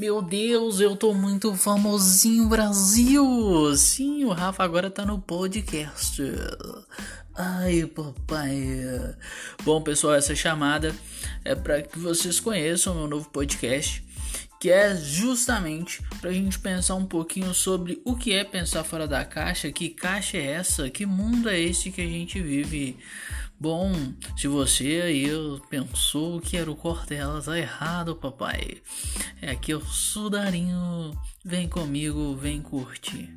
Meu Deus, eu tô muito famosinho Brasil. Sim, o Rafa agora tá no podcast. Ai, papai. Bom, pessoal, essa chamada é para que vocês conheçam o meu novo podcast, que é justamente para a gente pensar um pouquinho sobre o que é pensar fora da caixa, que caixa é essa, que mundo é esse que a gente vive. Bom, se você aí pensou que era o Cortella, tá errado, papai. É aqui o Sudarinho. Vem comigo, vem curtir.